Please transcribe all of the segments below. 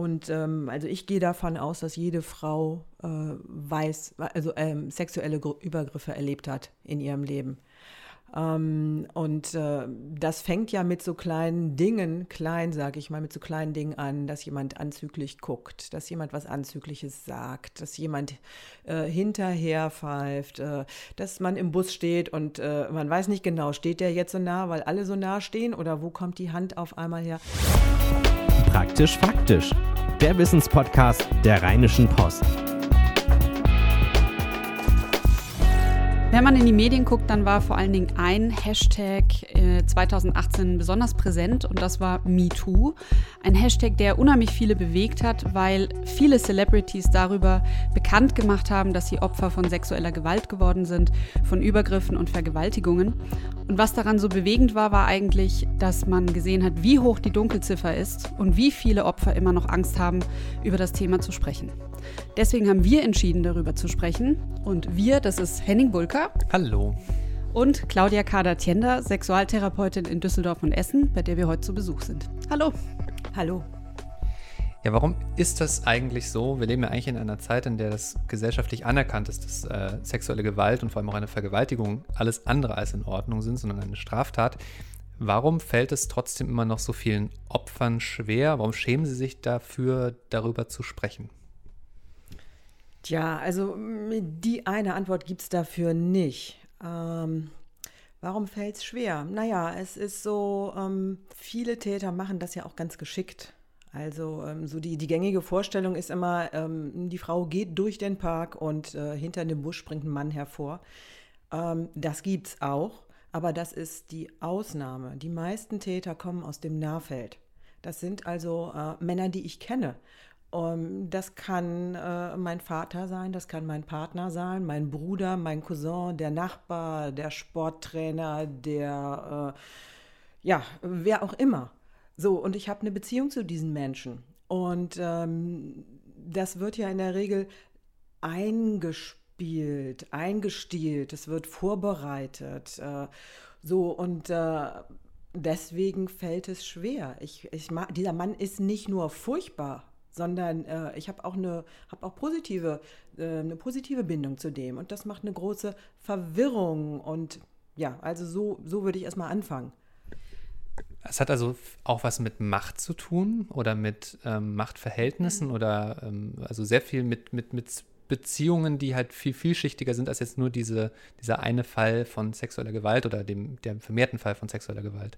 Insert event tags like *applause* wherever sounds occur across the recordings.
Und ähm, also ich gehe davon aus, dass jede Frau äh, weiß, also ähm, sexuelle Übergriffe erlebt hat in ihrem Leben. Ähm, und äh, das fängt ja mit so kleinen Dingen, klein sage ich mal, mit so kleinen Dingen an, dass jemand anzüglich guckt, dass jemand was Anzügliches sagt, dass jemand äh, hinterher pfeift, äh, dass man im Bus steht und äh, man weiß nicht genau, steht der jetzt so nah, weil alle so nah stehen oder wo kommt die Hand auf einmal her? Praktisch faktisch, der Wissenspodcast der Rheinischen Post. Wenn man in die Medien guckt, dann war vor allen Dingen ein Hashtag äh, 2018 besonders präsent und das war MeToo. Ein Hashtag, der unheimlich viele bewegt hat, weil viele Celebrities darüber bekannt gemacht haben, dass sie Opfer von sexueller Gewalt geworden sind, von Übergriffen und Vergewaltigungen. Und was daran so bewegend war, war eigentlich, dass man gesehen hat, wie hoch die Dunkelziffer ist und wie viele Opfer immer noch Angst haben, über das Thema zu sprechen. Deswegen haben wir entschieden, darüber zu sprechen. Und wir, das ist Henning Bulker. Hallo. Und Claudia Kader-Tiender, Sexualtherapeutin in Düsseldorf und Essen, bei der wir heute zu Besuch sind. Hallo. Hallo. Ja, warum ist das eigentlich so? Wir leben ja eigentlich in einer Zeit, in der das gesellschaftlich anerkannt ist, dass äh, sexuelle Gewalt und vor allem auch eine Vergewaltigung alles andere als in Ordnung sind, sondern eine Straftat. Warum fällt es trotzdem immer noch so vielen Opfern schwer? Warum schämen sie sich dafür, darüber zu sprechen? Tja, also die eine Antwort gibt es dafür nicht. Ähm, warum fällt es schwer? Naja, es ist so, ähm, viele Täter machen das ja auch ganz geschickt. Also ähm, so die, die gängige Vorstellung ist immer, ähm, die Frau geht durch den Park und äh, hinter dem Busch springt ein Mann hervor. Ähm, das es auch, aber das ist die Ausnahme. Die meisten Täter kommen aus dem Nahfeld. Das sind also äh, Männer, die ich kenne. Um, ähm, das kann äh, mein Vater sein, das kann mein Partner sein, mein Bruder, mein Cousin, der Nachbar, der Sporttrainer, der, äh, ja, wer auch immer. So, und ich habe eine Beziehung zu diesen Menschen. Und ähm, das wird ja in der Regel eingespielt, eingestielt, es wird vorbereitet. Äh, so, und äh, deswegen fällt es schwer. Ich, ich, dieser Mann ist nicht nur furchtbar sondern äh, ich habe auch eine habe auch positive äh, eine positive Bindung zu dem und das macht eine große Verwirrung und ja, also so so würde ich erstmal anfangen. Es hat also auch was mit Macht zu tun oder mit ähm, Machtverhältnissen mhm. oder ähm, also sehr viel mit, mit, mit Beziehungen, die halt viel vielschichtiger sind als jetzt nur diese, dieser eine Fall von sexueller Gewalt oder dem der vermehrten Fall von sexueller Gewalt.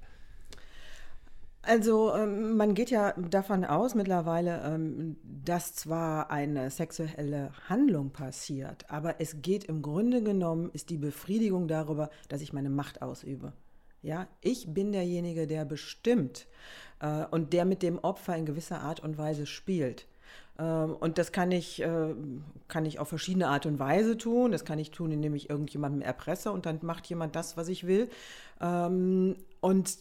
Also ähm, man geht ja davon aus mittlerweile, ähm, dass zwar eine sexuelle Handlung passiert, aber es geht im Grunde genommen, ist die Befriedigung darüber, dass ich meine Macht ausübe. Ja, ich bin derjenige, der bestimmt äh, und der mit dem Opfer in gewisser Art und Weise spielt. Ähm, und das kann ich, äh, kann ich auf verschiedene Art und Weise tun. Das kann ich tun, indem ich irgendjemandem erpresse und dann macht jemand das, was ich will. Und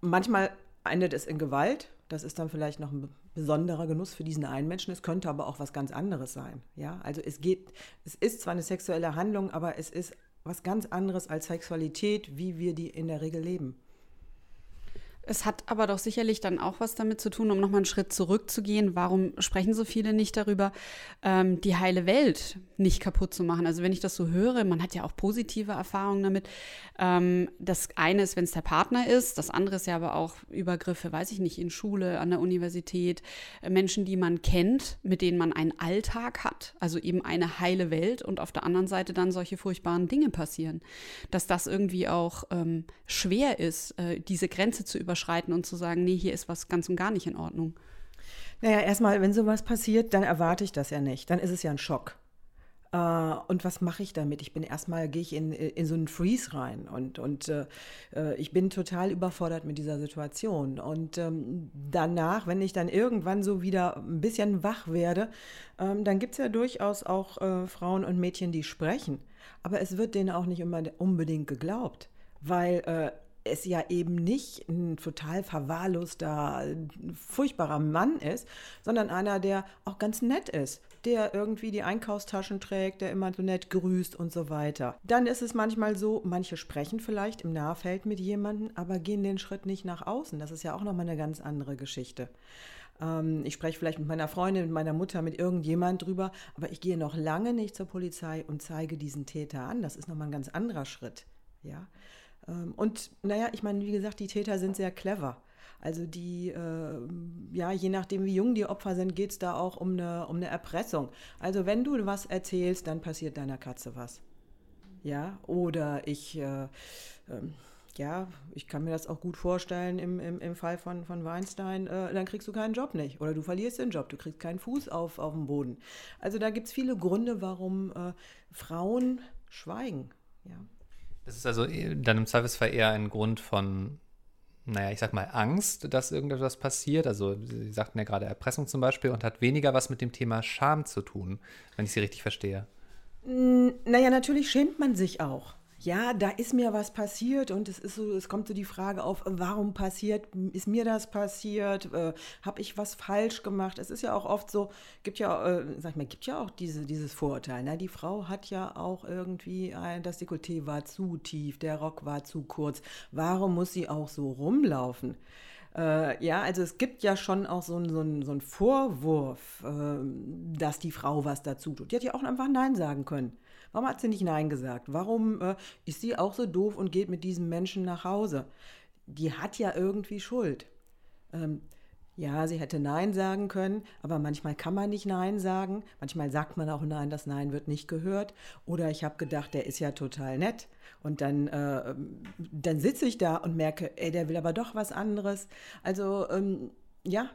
manchmal endet es in Gewalt. Das ist dann vielleicht noch ein besonderer Genuss für diesen einen Menschen. Es könnte aber auch was ganz anderes sein. Ja, also es geht, es ist zwar eine sexuelle Handlung, aber es ist was ganz anderes als Sexualität, wie wir die in der Regel leben. Es hat aber doch sicherlich dann auch was damit zu tun, um nochmal einen Schritt zurückzugehen. Warum sprechen so viele nicht darüber, ähm, die heile Welt nicht kaputt zu machen? Also wenn ich das so höre, man hat ja auch positive Erfahrungen damit. Ähm, das eine ist, wenn es der Partner ist, das andere ist ja aber auch Übergriffe, weiß ich nicht, in Schule, an der Universität, äh, Menschen, die man kennt, mit denen man einen Alltag hat, also eben eine heile Welt und auf der anderen Seite dann solche furchtbaren Dinge passieren. Dass das irgendwie auch ähm, schwer ist, äh, diese Grenze zu überschreiten überschreiten und zu sagen, nee, hier ist was ganz und gar nicht in Ordnung? Naja, erstmal, wenn sowas passiert, dann erwarte ich das ja nicht. Dann ist es ja ein Schock. Äh, und was mache ich damit? Ich bin erstmal, gehe ich in, in so einen Freeze rein und, und äh, äh, ich bin total überfordert mit dieser Situation. Und ähm, danach, wenn ich dann irgendwann so wieder ein bisschen wach werde, ähm, dann gibt es ja durchaus auch äh, Frauen und Mädchen, die sprechen. Aber es wird denen auch nicht immer unbedingt geglaubt, weil äh, es ja eben nicht ein total verwahrloster, furchtbarer Mann ist, sondern einer, der auch ganz nett ist, der irgendwie die Einkaufstaschen trägt, der immer so nett grüßt und so weiter. Dann ist es manchmal so, manche sprechen vielleicht im Nahfeld mit jemandem, aber gehen den Schritt nicht nach außen. Das ist ja auch nochmal eine ganz andere Geschichte. Ähm, ich spreche vielleicht mit meiner Freundin, mit meiner Mutter, mit irgendjemand drüber, aber ich gehe noch lange nicht zur Polizei und zeige diesen Täter an. Das ist nochmal ein ganz anderer Schritt. Ja. Ähm, und naja, ich meine, wie gesagt, die Täter sind sehr clever. Also die, äh, ja, je nachdem, wie jung die Opfer sind, geht es da auch um eine, um eine Erpressung. Also wenn du was erzählst, dann passiert deiner Katze was. Ja, oder ich, äh, äh, ja, ich kann mir das auch gut vorstellen im, im, im Fall von, von Weinstein, äh, dann kriegst du keinen Job nicht. Oder du verlierst den Job, du kriegst keinen Fuß auf, auf dem Boden. Also da gibt es viele Gründe, warum äh, Frauen schweigen. Ja. Das ist also äh, dann im Zweifelsfall eher ein Grund von naja, ich sag mal, Angst, dass irgendetwas passiert. Also Sie sagten ja gerade Erpressung zum Beispiel und hat weniger was mit dem Thema Scham zu tun, wenn ich Sie richtig verstehe. Naja, natürlich schämt man sich auch ja, da ist mir was passiert und es ist so, es kommt so die Frage auf, warum passiert, ist mir das passiert, äh, habe ich was falsch gemacht? Es ist ja auch oft so, gibt ja, äh, sag ich mal, gibt ja auch diese, dieses Vorurteil. Ne? Die Frau hat ja auch irgendwie, ein, das Dekolleté war zu tief, der Rock war zu kurz. Warum muss sie auch so rumlaufen? Äh, ja, also es gibt ja schon auch so einen so so ein Vorwurf, äh, dass die Frau was dazu tut. Die hat ja auch einfach Nein sagen können. Warum hat sie nicht Nein gesagt? Warum äh, ist sie auch so doof und geht mit diesem Menschen nach Hause? Die hat ja irgendwie Schuld. Ähm, ja, sie hätte Nein sagen können, aber manchmal kann man nicht Nein sagen. Manchmal sagt man auch Nein, das Nein wird nicht gehört. Oder ich habe gedacht, der ist ja total nett. Und dann, äh, dann sitze ich da und merke, ey, der will aber doch was anderes. Also ähm, ja,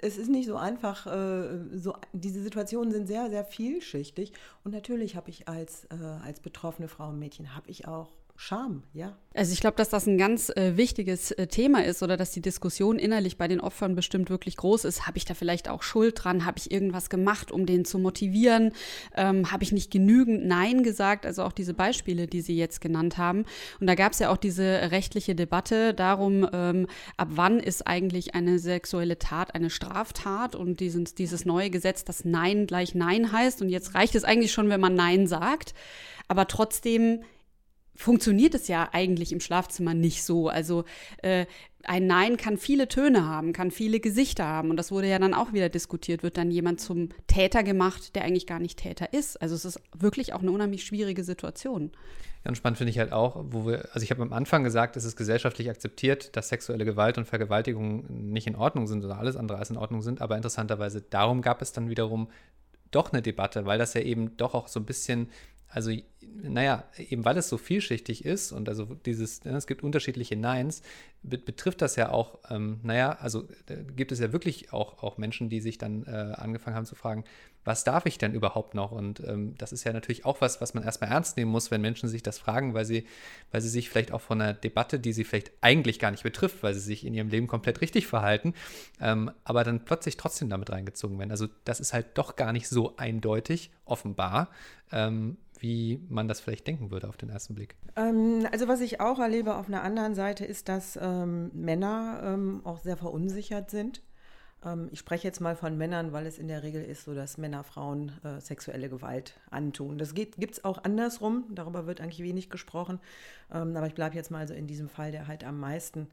es ist nicht so einfach, äh, so, diese Situationen sind sehr, sehr vielschichtig. Und natürlich habe ich als, äh, als betroffene Frau und Mädchen, habe ich auch Scham, ja. Also ich glaube, dass das ein ganz äh, wichtiges äh, Thema ist oder dass die Diskussion innerlich bei den Opfern bestimmt wirklich groß ist. Habe ich da vielleicht auch Schuld dran? Habe ich irgendwas gemacht, um den zu motivieren? Ähm, Habe ich nicht genügend Nein gesagt? Also auch diese Beispiele, die Sie jetzt genannt haben. Und da gab es ja auch diese rechtliche Debatte darum, ähm, ab wann ist eigentlich eine sexuelle Tat eine Straftat und dieses, dieses neue Gesetz, das Nein gleich Nein heißt. Und jetzt reicht es eigentlich schon, wenn man Nein sagt. Aber trotzdem funktioniert es ja eigentlich im Schlafzimmer nicht so. Also äh, ein Nein kann viele Töne haben, kann viele Gesichter haben. Und das wurde ja dann auch wieder diskutiert. Wird dann jemand zum Täter gemacht, der eigentlich gar nicht Täter ist? Also es ist wirklich auch eine unheimlich schwierige Situation. Ja, und spannend finde ich halt auch, wo wir, also ich habe am Anfang gesagt, es ist gesellschaftlich akzeptiert, dass sexuelle Gewalt und Vergewaltigung nicht in Ordnung sind oder alles andere als in Ordnung sind. Aber interessanterweise darum gab es dann wiederum doch eine Debatte, weil das ja eben doch auch so ein bisschen also, naja, eben weil es so vielschichtig ist und also dieses, ne, es gibt unterschiedliche Neins, betrifft das ja auch, ähm, naja, also gibt es ja wirklich auch, auch Menschen, die sich dann äh, angefangen haben zu fragen, was darf ich denn überhaupt noch? Und ähm, das ist ja natürlich auch was, was man erstmal ernst nehmen muss, wenn Menschen sich das fragen, weil sie, weil sie sich vielleicht auch von einer Debatte, die sie vielleicht eigentlich gar nicht betrifft, weil sie sich in ihrem Leben komplett richtig verhalten, ähm, aber dann plötzlich trotzdem damit reingezogen werden. Also das ist halt doch gar nicht so eindeutig, offenbar. Ähm, wie man das vielleicht denken würde auf den ersten Blick. Ähm, also was ich auch erlebe auf einer anderen Seite ist, dass ähm, Männer ähm, auch sehr verunsichert sind. Ähm, ich spreche jetzt mal von Männern, weil es in der Regel ist so, dass Männer Frauen äh, sexuelle Gewalt antun. Das gibt es auch andersrum, darüber wird eigentlich wenig gesprochen. Ähm, aber ich bleibe jetzt mal so in diesem Fall, der halt am meisten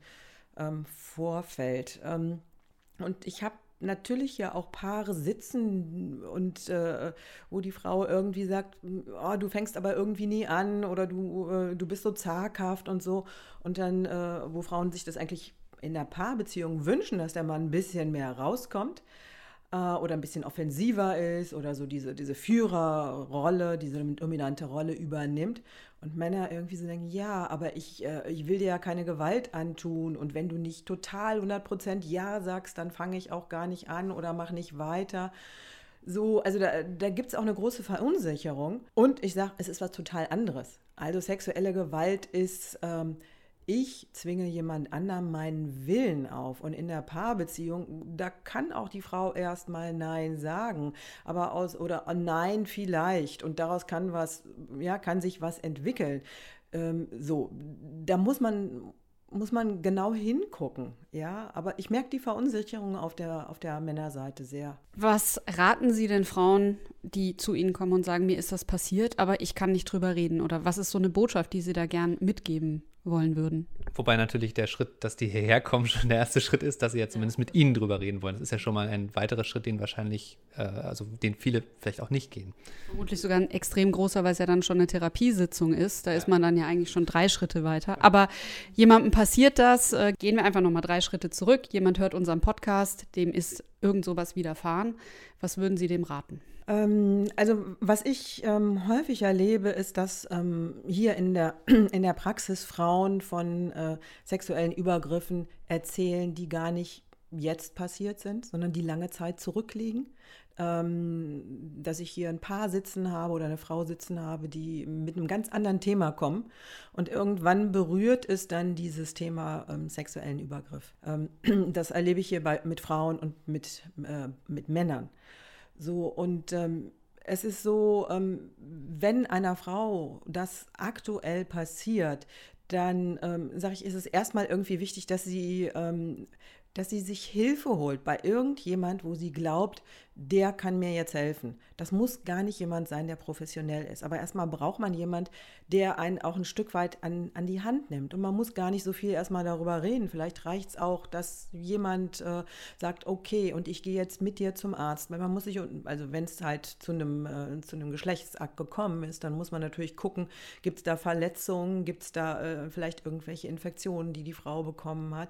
ähm, vorfällt. und ich habe natürlich ja auch Paare sitzen und äh, wo die Frau irgendwie sagt, oh, du fängst aber irgendwie nie an oder du, äh, du bist so zaghaft und so. Und dann, äh, wo Frauen sich das eigentlich in der Paarbeziehung wünschen, dass der Mann ein bisschen mehr rauskommt äh, oder ein bisschen offensiver ist oder so diese, diese Führerrolle, diese dominante Rolle übernimmt. Und Männer irgendwie so denken, ja, aber ich, äh, ich will dir ja keine Gewalt antun und wenn du nicht total 100% Ja sagst, dann fange ich auch gar nicht an oder mache nicht weiter. So, also da, da gibt es auch eine große Verunsicherung. Und ich sage, es ist was total anderes. Also sexuelle Gewalt ist ähm, ich zwinge jemand anderem meinen Willen auf. Und in der Paarbeziehung, da kann auch die Frau erstmal Nein sagen, aber aus oder Nein vielleicht. Und daraus kann was, ja, kann sich was entwickeln. Ähm, so, da muss man muss man genau hingucken, ja. Aber ich merke die Verunsicherung auf der, auf der Männerseite sehr. Was raten Sie den Frauen, die zu Ihnen kommen und sagen, mir ist das passiert, aber ich kann nicht drüber reden? Oder was ist so eine Botschaft, die Sie da gern mitgeben wollen würden. Wobei natürlich der Schritt, dass die hierher kommen, *laughs* schon der erste Schritt ist, dass sie ja zumindest mit ihnen drüber reden wollen. Das ist ja schon mal ein weiterer Schritt, den wahrscheinlich, äh, also den viele vielleicht auch nicht gehen. Vermutlich sogar ein extrem großer, weil es ja dann schon eine Therapiesitzung ist. Da ja. ist man dann ja eigentlich schon drei Schritte weiter. Aber jemandem passiert das, äh, gehen wir einfach nochmal drei Schritte zurück. Jemand hört unseren Podcast, dem ist irgend sowas widerfahren. Was würden Sie dem raten? Ähm, also was ich ähm, häufig erlebe, ist, dass ähm, hier in der, *clears throat* in der Praxis Frauen von äh, sexuellen Übergriffen erzählen, die gar nicht jetzt passiert sind, sondern die lange Zeit zurückliegen. Ähm, dass ich hier ein Paar sitzen habe oder eine Frau sitzen habe, die mit einem ganz anderen Thema kommen. Und irgendwann berührt es dann dieses Thema ähm, sexuellen Übergriff. Ähm, *clears throat* das erlebe ich hier bei, mit Frauen und mit, äh, mit Männern. So, und ähm, es ist so, ähm, wenn einer Frau das aktuell passiert, dann ähm, sage ich, ist es erstmal irgendwie wichtig, dass sie ähm, dass sie sich Hilfe holt bei irgendjemand, wo sie glaubt, der kann mir jetzt helfen. Das muss gar nicht jemand sein, der professionell ist. Aber erstmal braucht man jemand, der einen auch ein Stück weit an, an die Hand nimmt. Und man muss gar nicht so viel erstmal darüber reden. Vielleicht reicht es auch, dass jemand äh, sagt, okay, und ich gehe jetzt mit dir zum Arzt. Weil man muss sich, also wenn es halt zu einem, äh, zu einem Geschlechtsakt gekommen ist, dann muss man natürlich gucken, gibt es da Verletzungen, gibt es da äh, vielleicht irgendwelche Infektionen, die die Frau bekommen hat.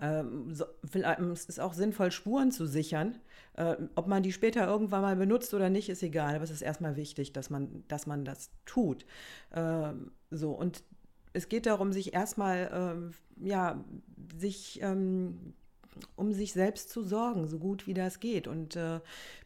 Ähm, so, es ist auch sinnvoll, Spuren zu sichern. Äh, ob man die später irgendwann mal benutzt oder nicht, ist egal. Aber es ist erstmal wichtig, dass man, dass man das tut. Ähm, so, und es geht darum, sich erstmal, ähm, ja, sich ähm, um sich selbst zu sorgen, so gut wie das geht. Und äh,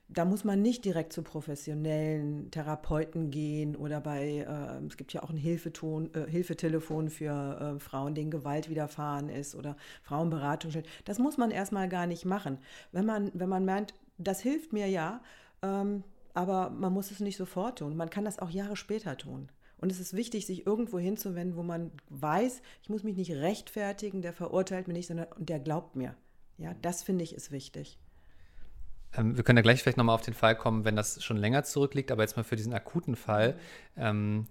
da muss man nicht direkt zu professionellen Therapeuten gehen oder bei, äh, es gibt ja auch ein Hilfeton, äh, Hilfetelefon für äh, Frauen, denen Gewalt widerfahren ist oder Frauenberatung. Das muss man erstmal gar nicht machen. Wenn man, wenn man meint, das hilft mir ja, ähm, aber man muss es nicht sofort tun. Man kann das auch Jahre später tun. Und es ist wichtig, sich irgendwo hinzuwenden, wo man weiß, ich muss mich nicht rechtfertigen, der verurteilt mich nicht, sondern der glaubt mir. Ja, das finde ich ist wichtig. Ähm, wir können ja gleich vielleicht nochmal auf den Fall kommen, wenn das schon länger zurückliegt, aber jetzt mal für diesen akuten Fall, ähm,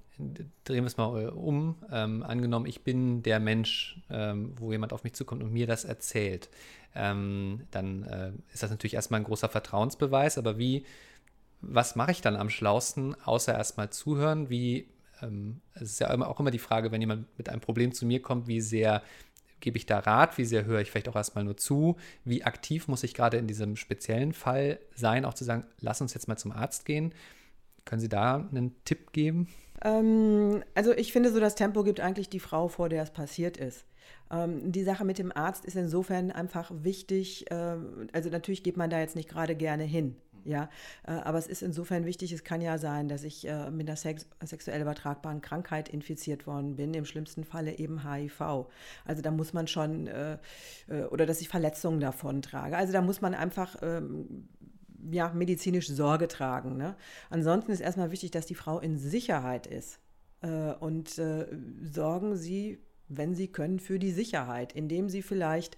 drehen wir es mal äh, um. Ähm, angenommen, ich bin der Mensch, ähm, wo jemand auf mich zukommt und mir das erzählt, ähm, dann äh, ist das natürlich erstmal ein großer Vertrauensbeweis, aber wie, was mache ich dann am schlausten, außer erstmal zuhören? Wie, ähm, es ist ja auch immer die Frage, wenn jemand mit einem Problem zu mir kommt, wie sehr gebe ich da Rat, wie sehr höre ich vielleicht auch erstmal nur zu, wie aktiv muss ich gerade in diesem speziellen Fall sein, auch zu sagen, lass uns jetzt mal zum Arzt gehen. Können Sie da einen Tipp geben? Ähm, also ich finde so, das Tempo gibt eigentlich die Frau vor, der es passiert ist. Ähm, die Sache mit dem Arzt ist insofern einfach wichtig. Äh, also natürlich geht man da jetzt nicht gerade gerne hin. Ja, äh, aber es ist insofern wichtig, es kann ja sein, dass ich äh, mit einer sex sexuell übertragbaren Krankheit infiziert worden bin, im schlimmsten Falle eben HIV. Also da muss man schon, äh, oder dass ich Verletzungen davon trage. Also da muss man einfach ähm, ja, medizinisch Sorge tragen. Ne? Ansonsten ist erstmal wichtig, dass die Frau in Sicherheit ist. Und sorgen Sie wenn sie können, für die Sicherheit, indem sie vielleicht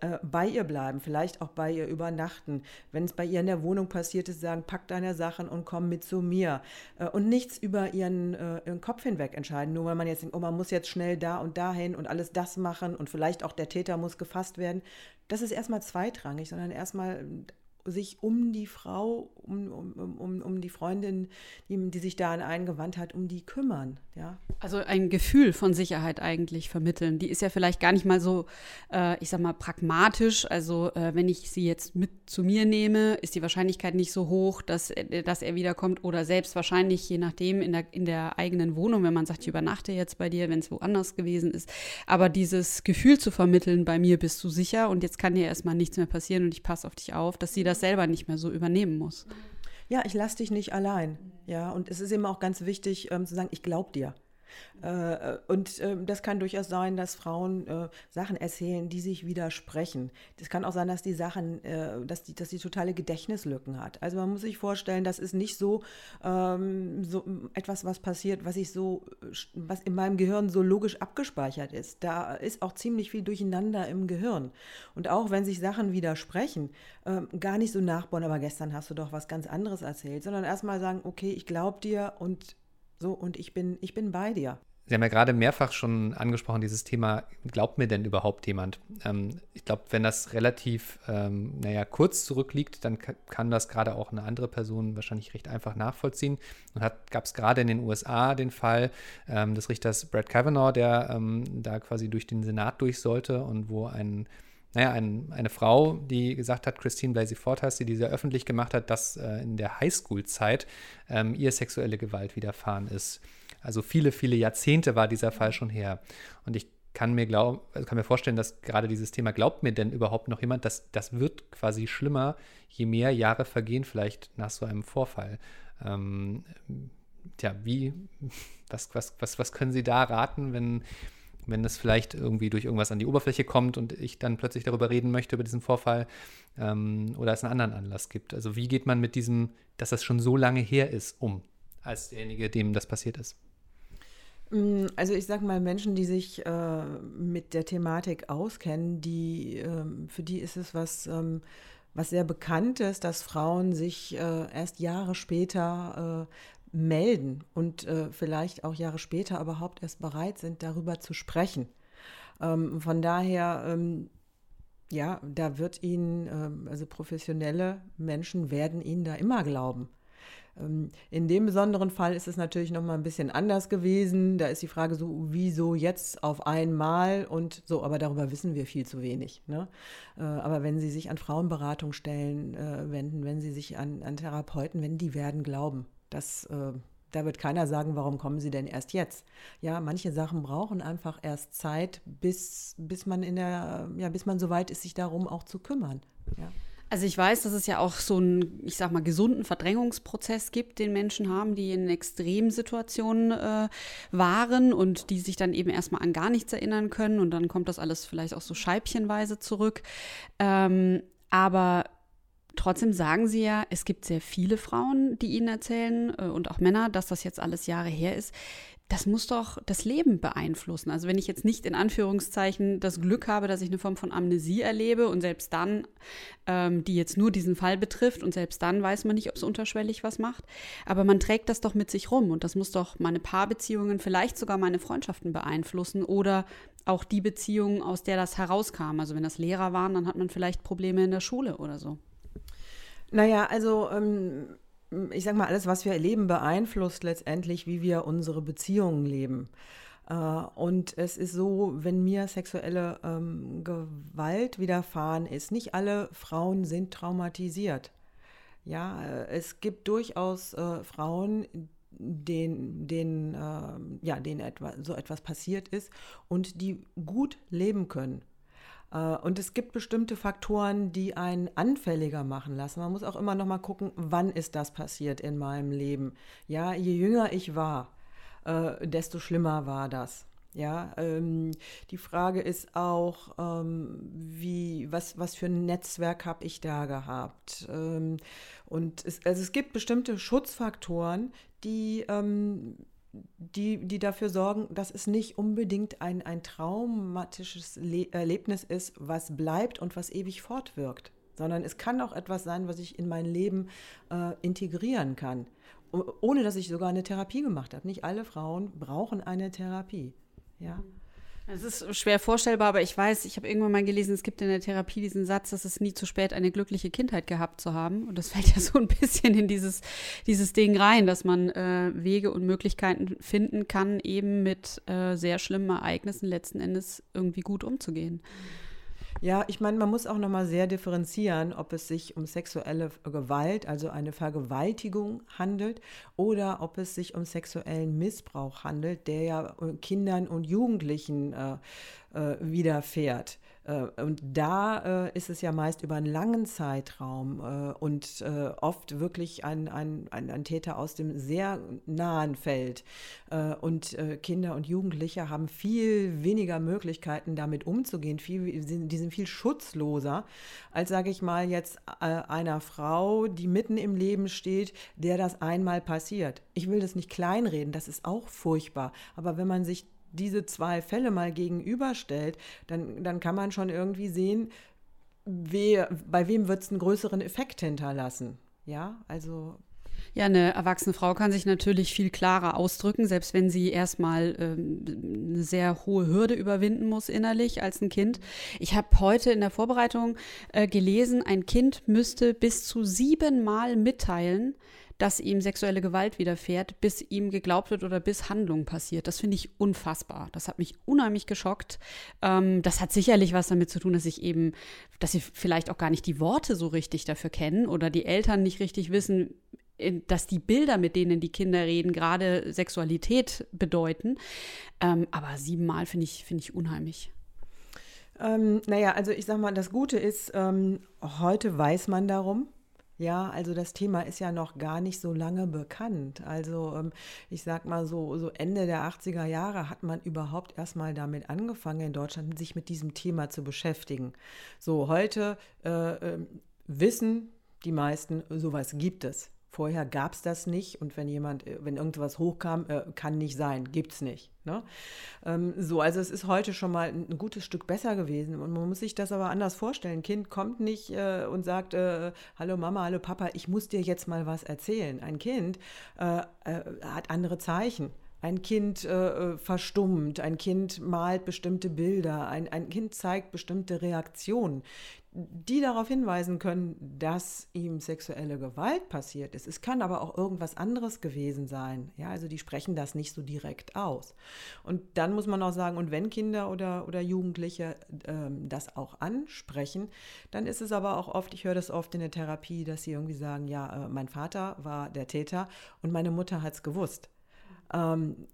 äh, bei ihr bleiben, vielleicht auch bei ihr übernachten. Wenn es bei ihr in der Wohnung passiert ist, sagen, pack deine Sachen und komm mit zu mir. Äh, und nichts über ihren, äh, ihren, Kopf hinweg entscheiden, nur weil man jetzt denkt, oh, man muss jetzt schnell da und dahin und alles das machen und vielleicht auch der Täter muss gefasst werden. Das ist erstmal zweitrangig, sondern erstmal sich um die Frau, um, um, um, um die Freundin, die, die sich da an einen gewandt hat, um die kümmern. Ja? Also ein Gefühl von Sicherheit eigentlich vermitteln. Die ist ja vielleicht gar nicht mal so, äh, ich sag mal, pragmatisch. Also äh, wenn ich sie jetzt mit zu mir nehme, ist die Wahrscheinlichkeit nicht so hoch, dass, äh, dass er wiederkommt. Oder selbst wahrscheinlich, je nachdem, in der, in der eigenen Wohnung, wenn man sagt, ich übernachte jetzt bei dir, wenn es woanders gewesen ist. Aber dieses Gefühl zu vermitteln, bei mir bist du sicher und jetzt kann dir erstmal nichts mehr passieren und ich passe auf dich auf, dass sie das das selber nicht mehr so übernehmen muss. Ja, ich lasse dich nicht allein. Ja, und es ist eben auch ganz wichtig ähm, zu sagen, ich glaube dir. Äh, und äh, das kann durchaus sein, dass Frauen äh, Sachen erzählen, die sich widersprechen. Das kann auch sein, dass die Sachen, äh, dass, die, dass die totale Gedächtnislücken hat. Also man muss sich vorstellen, das ist nicht so, ähm, so etwas, was passiert, was ich so, was in meinem Gehirn so logisch abgespeichert ist. Da ist auch ziemlich viel Durcheinander im Gehirn. Und auch wenn sich Sachen widersprechen, ähm, gar nicht so nachbauen, aber gestern hast du doch was ganz anderes erzählt, sondern erstmal sagen, okay, ich glaube dir und so, und ich bin, ich bin bei dir. Sie haben ja gerade mehrfach schon angesprochen, dieses Thema, glaubt mir denn überhaupt jemand? Ähm, ich glaube, wenn das relativ, ähm, naja, kurz zurückliegt, dann kann das gerade auch eine andere Person wahrscheinlich recht einfach nachvollziehen. Und gab es gerade in den USA den Fall ähm, des Richters Brad Kavanaugh, der ähm, da quasi durch den Senat durch sollte und wo ein naja, ein, eine Frau, die gesagt hat, Christine Blasey Ford heißt sie, die sehr öffentlich gemacht hat, dass äh, in der Highschool-Zeit ähm, ihr sexuelle Gewalt widerfahren ist. Also viele, viele Jahrzehnte war dieser Fall schon her. Und ich kann mir, glaub, also kann mir vorstellen, dass gerade dieses Thema, glaubt mir denn überhaupt noch jemand, dass das wird quasi schlimmer, je mehr Jahre vergehen vielleicht nach so einem Vorfall. Ähm, tja, wie, *laughs* was, was, was, was können Sie da raten, wenn, wenn das vielleicht irgendwie durch irgendwas an die Oberfläche kommt und ich dann plötzlich darüber reden möchte, über diesen Vorfall ähm, oder es einen anderen Anlass gibt? Also wie geht man mit diesem, dass das schon so lange her ist, um, als derjenige, dem das passiert ist? Mm, also ich sage mal, Menschen, die sich äh, mit der Thematik auskennen, die, äh, für die ist es was, ähm, was sehr bekannt ist, dass Frauen sich äh, erst Jahre später äh, melden und äh, vielleicht auch Jahre später überhaupt erst bereit sind, darüber zu sprechen. Ähm, von daher, ähm, ja, da wird ihnen, ähm, also professionelle Menschen werden ihnen da immer glauben. Ähm, in dem besonderen Fall ist es natürlich noch mal ein bisschen anders gewesen. Da ist die Frage so, wieso jetzt auf einmal und so, aber darüber wissen wir viel zu wenig. Ne? Äh, aber wenn Sie sich an Frauenberatungsstellen äh, wenden, wenn Sie sich an, an Therapeuten wenden, die werden glauben. Dass äh, da wird keiner sagen, warum kommen Sie denn erst jetzt? Ja, manche Sachen brauchen einfach erst Zeit, bis, bis man in der, ja, bis man so weit ist, sich darum auch zu kümmern. Ja. Also ich weiß, dass es ja auch so einen, ich sag mal, gesunden Verdrängungsprozess gibt, den Menschen haben, die in Extremsituationen äh, waren und die sich dann eben erstmal an gar nichts erinnern können und dann kommt das alles vielleicht auch so scheibchenweise zurück. Ähm, aber Trotzdem sagen sie ja, es gibt sehr viele Frauen, die ihnen erzählen äh, und auch Männer, dass das jetzt alles Jahre her ist das muss doch das Leben beeinflussen. Also wenn ich jetzt nicht in Anführungszeichen das Glück habe, dass ich eine Form von Amnesie erlebe und selbst dann, ähm, die jetzt nur diesen Fall betrifft und selbst dann weiß man nicht, ob es unterschwellig was macht. Aber man trägt das doch mit sich rum und das muss doch meine Paarbeziehungen, vielleicht sogar meine Freundschaften beeinflussen oder auch die Beziehungen, aus der das herauskam. Also wenn das Lehrer waren, dann hat man vielleicht Probleme in der Schule oder so. Naja, also ähm, ich sage mal, alles, was wir erleben, beeinflusst letztendlich, wie wir unsere Beziehungen leben. Äh, und es ist so, wenn mir sexuelle ähm, Gewalt widerfahren ist, nicht alle Frauen sind traumatisiert. Ja, äh, es gibt durchaus äh, Frauen, denen, denen, äh, ja, denen etwa, so etwas passiert ist und die gut leben können und es gibt bestimmte Faktoren, die einen anfälliger machen lassen. Man muss auch immer noch mal gucken, wann ist das passiert in meinem Leben. Ja, je jünger ich war, äh, desto schlimmer war das. Ja, ähm, die Frage ist auch, ähm, wie, was, was für ein Netzwerk habe ich da gehabt? Ähm, und es, also es gibt bestimmte Schutzfaktoren, die ähm, die, die dafür sorgen, dass es nicht unbedingt ein, ein traumatisches Le Erlebnis ist, was bleibt und was ewig fortwirkt, sondern es kann auch etwas sein, was ich in mein Leben äh, integrieren kann, ohne dass ich sogar eine Therapie gemacht habe. Nicht alle Frauen brauchen eine Therapie. Ja. Mhm. Es ist schwer vorstellbar, aber ich weiß, ich habe irgendwann mal gelesen, es gibt in der Therapie diesen Satz, dass es nie zu spät eine glückliche Kindheit gehabt zu haben. Und das *laughs* fällt ja so ein bisschen in dieses, dieses Ding rein, dass man äh, Wege und Möglichkeiten finden kann, eben mit äh, sehr schlimmen Ereignissen letzten Endes irgendwie gut umzugehen. Mhm. Ja, ich meine, man muss auch nochmal sehr differenzieren, ob es sich um sexuelle Gewalt, also eine Vergewaltigung handelt, oder ob es sich um sexuellen Missbrauch handelt, der ja äh, Kindern und Jugendlichen äh, äh, widerfährt. Äh, und da äh, ist es ja meist über einen langen Zeitraum äh, und oft wirklich ein, ein, ein, ein, Täter aus dem sehr nahen Feld. und Kinder und Jugendliche haben viel weniger Möglichkeiten, damit umzugehen. Viel, die sind viel schutzloser, als, sage ich mal, jetzt einer Frau, die mitten im Leben steht, der das einmal passiert. Ich will das nicht kleinreden, das ist auch furchtbar. Aber wenn man sich diese zwei Fälle mal gegenüberstellt, dann, dann kann man schon irgendwie sehen, wer, bei wem wird es einen größeren Effekt hinterlassen. Ja, also Ja, eine erwachsene Frau kann sich natürlich viel klarer ausdrücken, selbst wenn sie erstmal ähm, eine sehr hohe Hürde überwinden muss innerlich als ein Kind. Ich habe heute in der Vorbereitung äh, gelesen, ein Kind müsste bis zu siebenmal mitteilen, dass ihm sexuelle Gewalt widerfährt, bis ihm geglaubt wird oder bis Handlung passiert. Das finde ich unfassbar. Das hat mich unheimlich geschockt. Ähm, das hat sicherlich was damit zu tun, dass ich eben, dass sie vielleicht auch gar nicht die Worte so richtig dafür kennen oder die Eltern nicht richtig wissen, dass die Bilder, mit denen die Kinder reden, gerade Sexualität bedeuten. Ähm, aber siebenmal finde ich, find ich unheimlich. Ähm, naja, also ich sag mal, das Gute ist, ähm, heute weiß man darum. Ja, also das Thema ist ja noch gar nicht so lange bekannt. Also ähm, ich sag mal so, so Ende der 80er Jahre hat man überhaupt erstmal damit angefangen, in Deutschland sich mit diesem Thema zu beschäftigen. So, heute äh, äh, wissen die meisten, sowas gibt es. Vorher gab es das nicht und wenn jemand, äh, wenn irgendwas hochkam, äh, kann nicht sein, gibt es nicht. Ne? Ähm, so, also es ist heute schon mal ein, gutes Stück besser gewesen und man muss sich das aber anders vorstellen. Ein Kind kommt nicht äh, und sagt, äh, hallo Mama, hallo Papa, ich muss dir jetzt mal was erzählen. Ein Kind äh, äh, hat andere Zeichen. Ein Kind äh, verstummt, ein Kind malt bestimmte Bilder, ein, ein Kind zeigt bestimmte Reaktionen, die darauf hinweisen können, dass ihm sexuelle Gewalt passiert ist. Es kann aber auch irgendwas anderes gewesen sein. Ja, also die sprechen das nicht so direkt aus. Und dann muss man auch sagen, und wenn Kinder oder, oder Jugendliche ähm, das auch ansprechen, dann ist es aber auch oft, ich höre das oft in der Therapie, dass sie irgendwie sagen, ja, äh, mein Vater war der Täter und meine Mutter hat es gewusst. Ähm,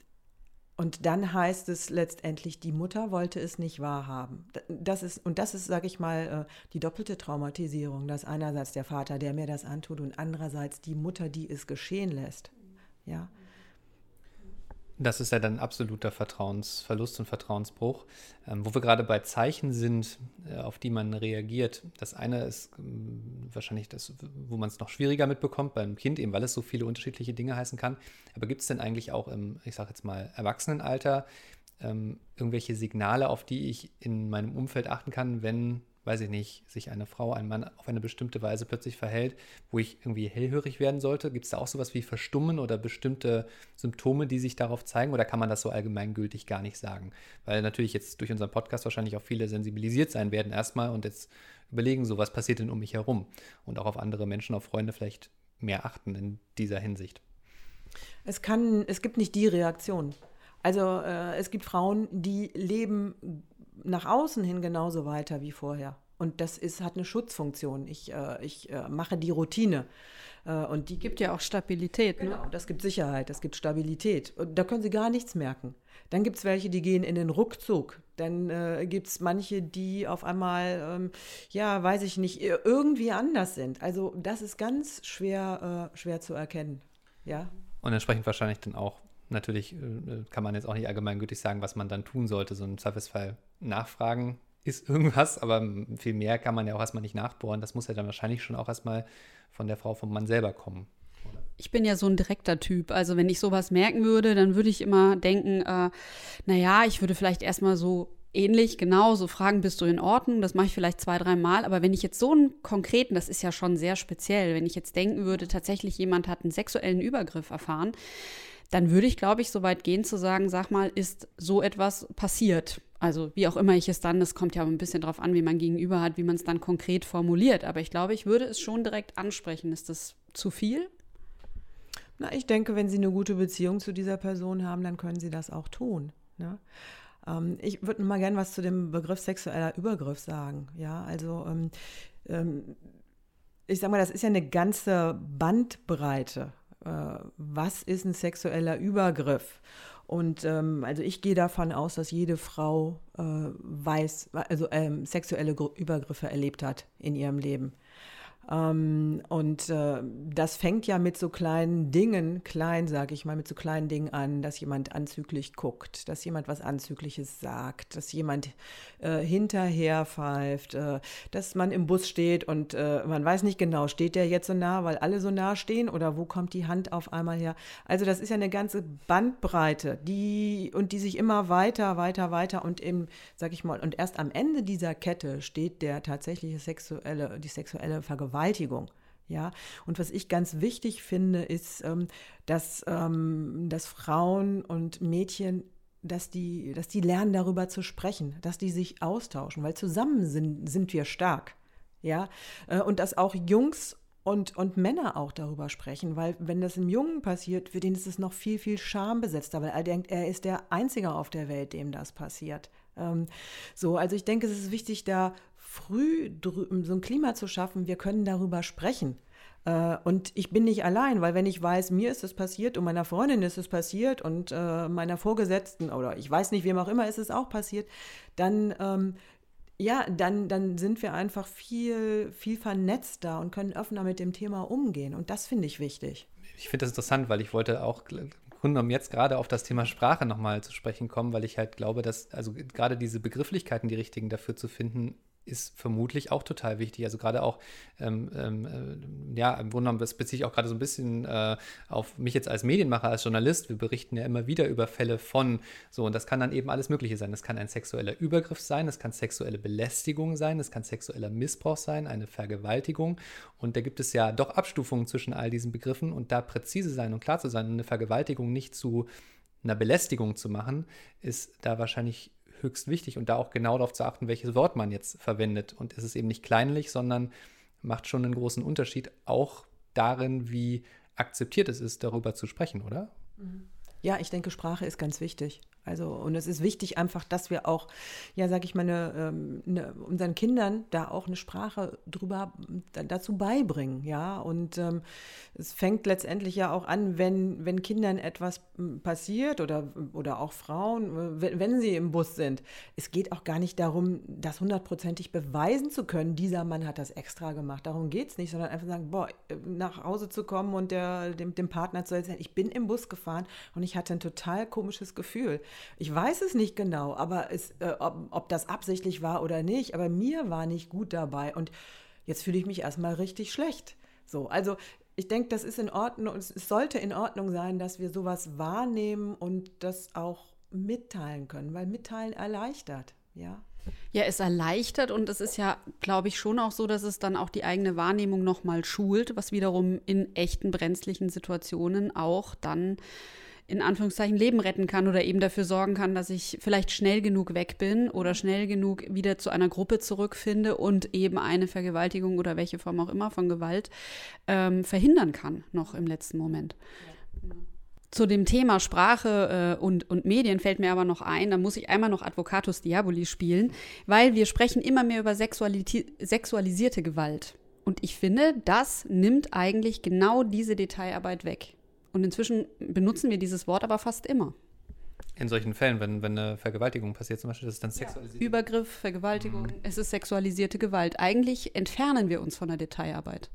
und dann heißt es letztendlich, die Mutter wollte es nicht wahrhaben. Das ist, und das ist, sage ich mal, äh, die doppelte Traumatisierung, dass einerseits der Vater, der mir das antut, und andererseits die Mutter, die es geschehen lässt. Ja. Das ist ja dann absoluter Vertrauensverlust und Vertrauensbruch. Ähm, wo wir gerade bei Zeichen sind, äh, auf die man reagiert. Das eine ist ähm, wahrscheinlich das, wo man es noch schwieriger mitbekommt beim Kind, eben weil es so viele unterschiedliche Dinge heißen kann. Aber gibt es denn eigentlich auch im, ich sage jetzt mal, Erwachsenenalter ähm, irgendwelche Signale, auf die ich in meinem Umfeld achten kann, wenn weiß ich nicht, sich eine Frau, ein Mann auf eine bestimmte Weise plötzlich verhält, wo ich irgendwie hellhörig werden sollte? Gibt es da auch sowas wie Verstummen oder bestimmte Symptome, die sich darauf zeigen? Oder kann man das so allgemeingültig gar nicht sagen? Weil natürlich jetzt durch unseren Podcast wahrscheinlich auch viele sensibilisiert sein werden erstmal und jetzt überlegen, so was passiert denn um mich herum? Und auch auf andere Menschen, auf Freunde vielleicht mehr achten in dieser Hinsicht. Es kann, es gibt nicht die Reaktion. Also äh, es gibt Frauen, die leben nach außen hin genauso weiter wie vorher. Und das ist, hat eine Schutzfunktion. Ich, äh, ich äh, mache die Routine. Äh, und die gibt ja auch Stabilität. Ne? Genau, das gibt Sicherheit, das gibt Stabilität. Und da können Sie gar nichts merken. Dann gibt es welche, die gehen in den Ruckzug. Dann äh, gibt es manche, die auf einmal, ähm, ja, weiß ich nicht, irgendwie anders sind. Also das ist ganz schwer, äh, schwer zu erkennen. Ja. Und entsprechend wahrscheinlich dann auch natürlich äh, kann man jetzt auch nicht allgemeingültig sagen, was man dann tun sollte. So im Zweifelsfall nachfragen ist irgendwas, aber viel mehr kann man ja auch erstmal nicht nachbohren. Das muss ja dann wahrscheinlich schon auch erstmal von der Frau vom Mann selber kommen. Ich bin ja so ein direkter Typ. Also wenn ich sowas merken würde, dann würde ich immer denken, äh, naja, ich würde vielleicht erstmal so ähnlich, genau, so fragen, bist du in Ordnung? Das mache ich vielleicht zwei, dreimal. Aber wenn ich jetzt so einen konkreten, das ist ja schon sehr speziell, wenn ich jetzt denken würde, tatsächlich jemand hat einen sexuellen Übergriff erfahren, dann würde ich, glaube ich, so weit gehen zu sagen, sag mal, ist so etwas passiert? Also wie auch immer ich es dann, es kommt ja ein bisschen darauf an, wie man gegenüber hat, wie man es dann konkret formuliert. Aber ich glaube, ich würde es schon direkt ansprechen. Ist das zu viel? Na, ich denke, wenn Sie eine gute Beziehung zu dieser Person haben, dann können Sie das auch tun. Ne? Ähm, ich würde mal gerne was zu dem Begriff sexueller Übergriff sagen. Ja, also ähm, ähm, ich sage mal, das ist ja eine ganze Bandbreite äh, was ist ein sexueller Übergriff? Und ähm, also ich gehe davon aus, dass jede Frau äh, weiß, also ähm, sexuelle Übergriffe erlebt hat in ihrem Leben. Ähm, und äh, das fängt ja mit so kleinen Dingen, klein sage ich mal, mit so kleinen Dingen an, dass jemand anzüglich guckt, dass jemand was Anzügliches sagt, dass jemand äh, hinterher pfeift, äh, dass man im Bus steht und äh, man weiß nicht genau, steht der jetzt so nah, weil alle so nah stehen oder wo kommt die Hand auf einmal her? Also das ist ja eine ganze Bandbreite, die und die sich immer weiter, weiter, weiter und im, sag ich mal, und erst am Ende dieser Kette steht der tatsächliche sexuelle, die sexuelle Vergewaltigung. Vergewaltigung. Ja, und was ich ganz wichtig finde, ist, ähm, dass, ähm, dass Frauen und Mädchen dass die, dass die lernen, darüber zu sprechen, dass die sich austauschen, weil zusammen sind, sind wir stark. Ja, äh, und dass auch Jungs und, und Männer auch darüber sprechen, weil wenn das im Jungen passiert, für den ist es noch viel, viel schambesetzter, weil er denkt, er ist der Einzige auf der Welt, dem das passiert. Ähm, so, also ich denke, es ist wichtig, da früh so ein Klima zu schaffen, wir können darüber sprechen. Äh, und ich bin nicht allein, weil wenn ich weiß, mir ist es passiert und meiner Freundin ist es passiert und äh, meiner Vorgesetzten oder ich weiß nicht, wem auch immer ist es auch passiert, dann ähm, ja, dann, dann sind wir einfach viel, viel vernetzter und können offener mit dem Thema umgehen. Und das finde ich wichtig. Ich finde das interessant, weil ich wollte auch Grunde genommen jetzt gerade auf das Thema Sprache nochmal zu sprechen kommen, weil ich halt glaube, dass also gerade diese Begrifflichkeiten, die richtigen dafür zu finden, ist vermutlich auch total wichtig. Also gerade auch, ähm, ähm, äh, ja, im Grunde genommen beziehe ich auch gerade so ein bisschen äh, auf mich jetzt als Medienmacher, als Journalist. Wir berichten ja immer wieder über Fälle von so und das kann dann eben alles Mögliche sein. Das kann ein sexueller Übergriff sein, das kann sexuelle Belästigung sein, das kann sexueller Missbrauch sein, eine Vergewaltigung. Und da gibt es ja doch Abstufungen zwischen all diesen Begriffen und da präzise sein und klar zu sein eine Vergewaltigung nicht zu einer Belästigung zu machen, ist da wahrscheinlich höchst wichtig und da auch genau darauf zu achten, welches Wort man jetzt verwendet. Und es ist eben nicht kleinlich, sondern macht schon einen großen Unterschied, auch darin, wie akzeptiert es ist, darüber zu sprechen, oder? Ja, ich denke, Sprache ist ganz wichtig. Also, und es ist wichtig einfach, dass wir auch, ja, sage ich mal, eine, ähm, eine, unseren Kindern da auch eine Sprache drüber dazu beibringen, ja. Und ähm, es fängt letztendlich ja auch an, wenn, wenn Kindern etwas passiert oder, oder auch Frauen, wenn, wenn sie im Bus sind. Es geht auch gar nicht darum, das hundertprozentig beweisen zu können, dieser Mann hat das extra gemacht. Darum geht es nicht, sondern einfach sagen, boah, nach Hause zu kommen und der, dem, dem Partner zu erzählen, ich bin im Bus gefahren und ich hatte ein total komisches Gefühl. Ich weiß es nicht genau, aber es, äh, ob, ob das absichtlich war oder nicht, aber mir war nicht gut dabei und jetzt fühle ich mich erstmal richtig schlecht. So, also ich denke, das ist in Ordnung, es sollte in Ordnung sein, dass wir sowas wahrnehmen und das auch mitteilen können, weil mitteilen erleichtert, ja. Ja, es erleichtert und es ist ja, glaube ich, schon auch so, dass es dann auch die eigene Wahrnehmung nochmal schult, was wiederum in echten brenzlichen Situationen auch dann in Anführungszeichen Leben retten kann oder eben dafür sorgen kann, dass ich vielleicht schnell genug weg bin oder schnell genug wieder zu einer Gruppe zurückfinde und eben eine Vergewaltigung oder welche Form auch immer von Gewalt ähm, verhindern kann, noch im letzten Moment. Ja. Zu dem Thema Sprache äh, und, und Medien fällt mir aber noch ein, da muss ich einmal noch Advocatus Diaboli spielen, weil wir sprechen immer mehr über sexualisierte Gewalt. Und ich finde, das nimmt eigentlich genau diese Detailarbeit weg. Und inzwischen benutzen wir dieses Wort aber fast immer. In solchen Fällen, wenn, wenn eine Vergewaltigung passiert, zum Beispiel, das ist dann sexualisiert. Ja. Übergriff, Vergewaltigung, mhm. es ist sexualisierte Gewalt. Eigentlich entfernen wir uns von der Detailarbeit.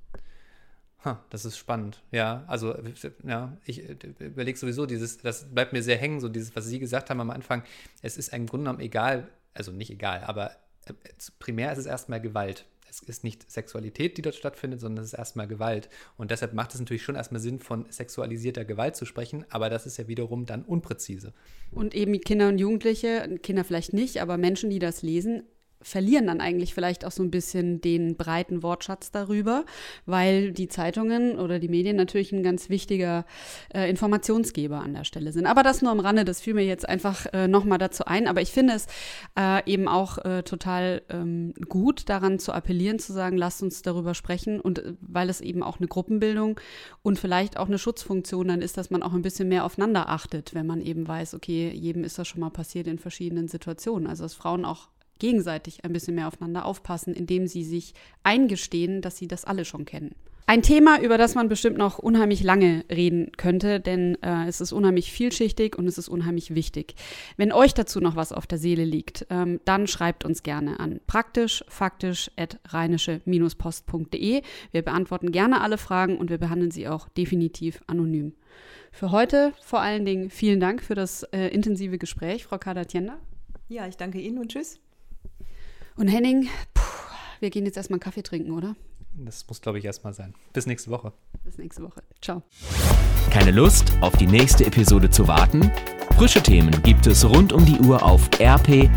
Ha, das ist spannend. Ja, also ja, ich überlege sowieso dieses, das bleibt mir sehr hängen, so dieses, was Sie gesagt haben am Anfang. Es ist im Grunde genommen egal, also nicht egal, aber äh, primär ist es erstmal Gewalt es ist nicht Sexualität, die dort stattfindet, sondern es ist erstmal Gewalt. Und deshalb macht es natürlich schon erstmal Sinn, von sexualisierter Gewalt zu sprechen, aber das ist ja wiederum dann unpräzise. Und eben Kinder und Jugendliche, Kinder vielleicht nicht, aber Menschen, die das lesen, verlieren dann eigentlich vielleicht auch so ein bisschen den breiten Wortschatz darüber, weil die Zeitungen oder die Medien natürlich ein ganz wichtiger äh, Informationsgeber an der Stelle sind. Aber das nur am Rande, das fiel mir jetzt einfach äh, nochmal dazu ein. Aber ich finde es äh, eben auch äh, total ähm, gut, daran zu appellieren, zu sagen, lasst uns darüber sprechen und äh, weil es eben auch eine Gruppenbildung und vielleicht auch eine Schutzfunktion dann ist, dass man auch ein bisschen mehr aufeinander achtet, wenn man eben weiß, okay, jedem ist das schon mal passiert in verschiedenen Situationen. Also dass Frauen auch gegenseitig ein bisschen mehr aufeinander aufpassen, indem sie sich eingestehen, dass sie das alle schon kennen. Ein Thema, über das man bestimmt noch unheimlich lange reden könnte, denn äh, es ist unheimlich vielschichtig und es ist unheimlich wichtig. Wenn euch dazu noch was auf der Seele liegt, ähm, dann schreibt uns gerne an praktisch faktisch at rheinische-post.de. Wir beantworten gerne alle Fragen und wir behandeln sie auch definitiv anonym. Für heute vor allen Dingen vielen Dank für das äh, intensive Gespräch, Frau Kader-Tienda. Ja, ich danke Ihnen und tschüss. Und Henning, puh, wir gehen jetzt erstmal Kaffee trinken, oder? Das muss, glaube ich, erstmal sein. Bis nächste Woche. Bis nächste Woche. Ciao. Keine Lust, auf die nächste Episode zu warten? Frische Themen gibt es rund um die Uhr auf rp-online.de.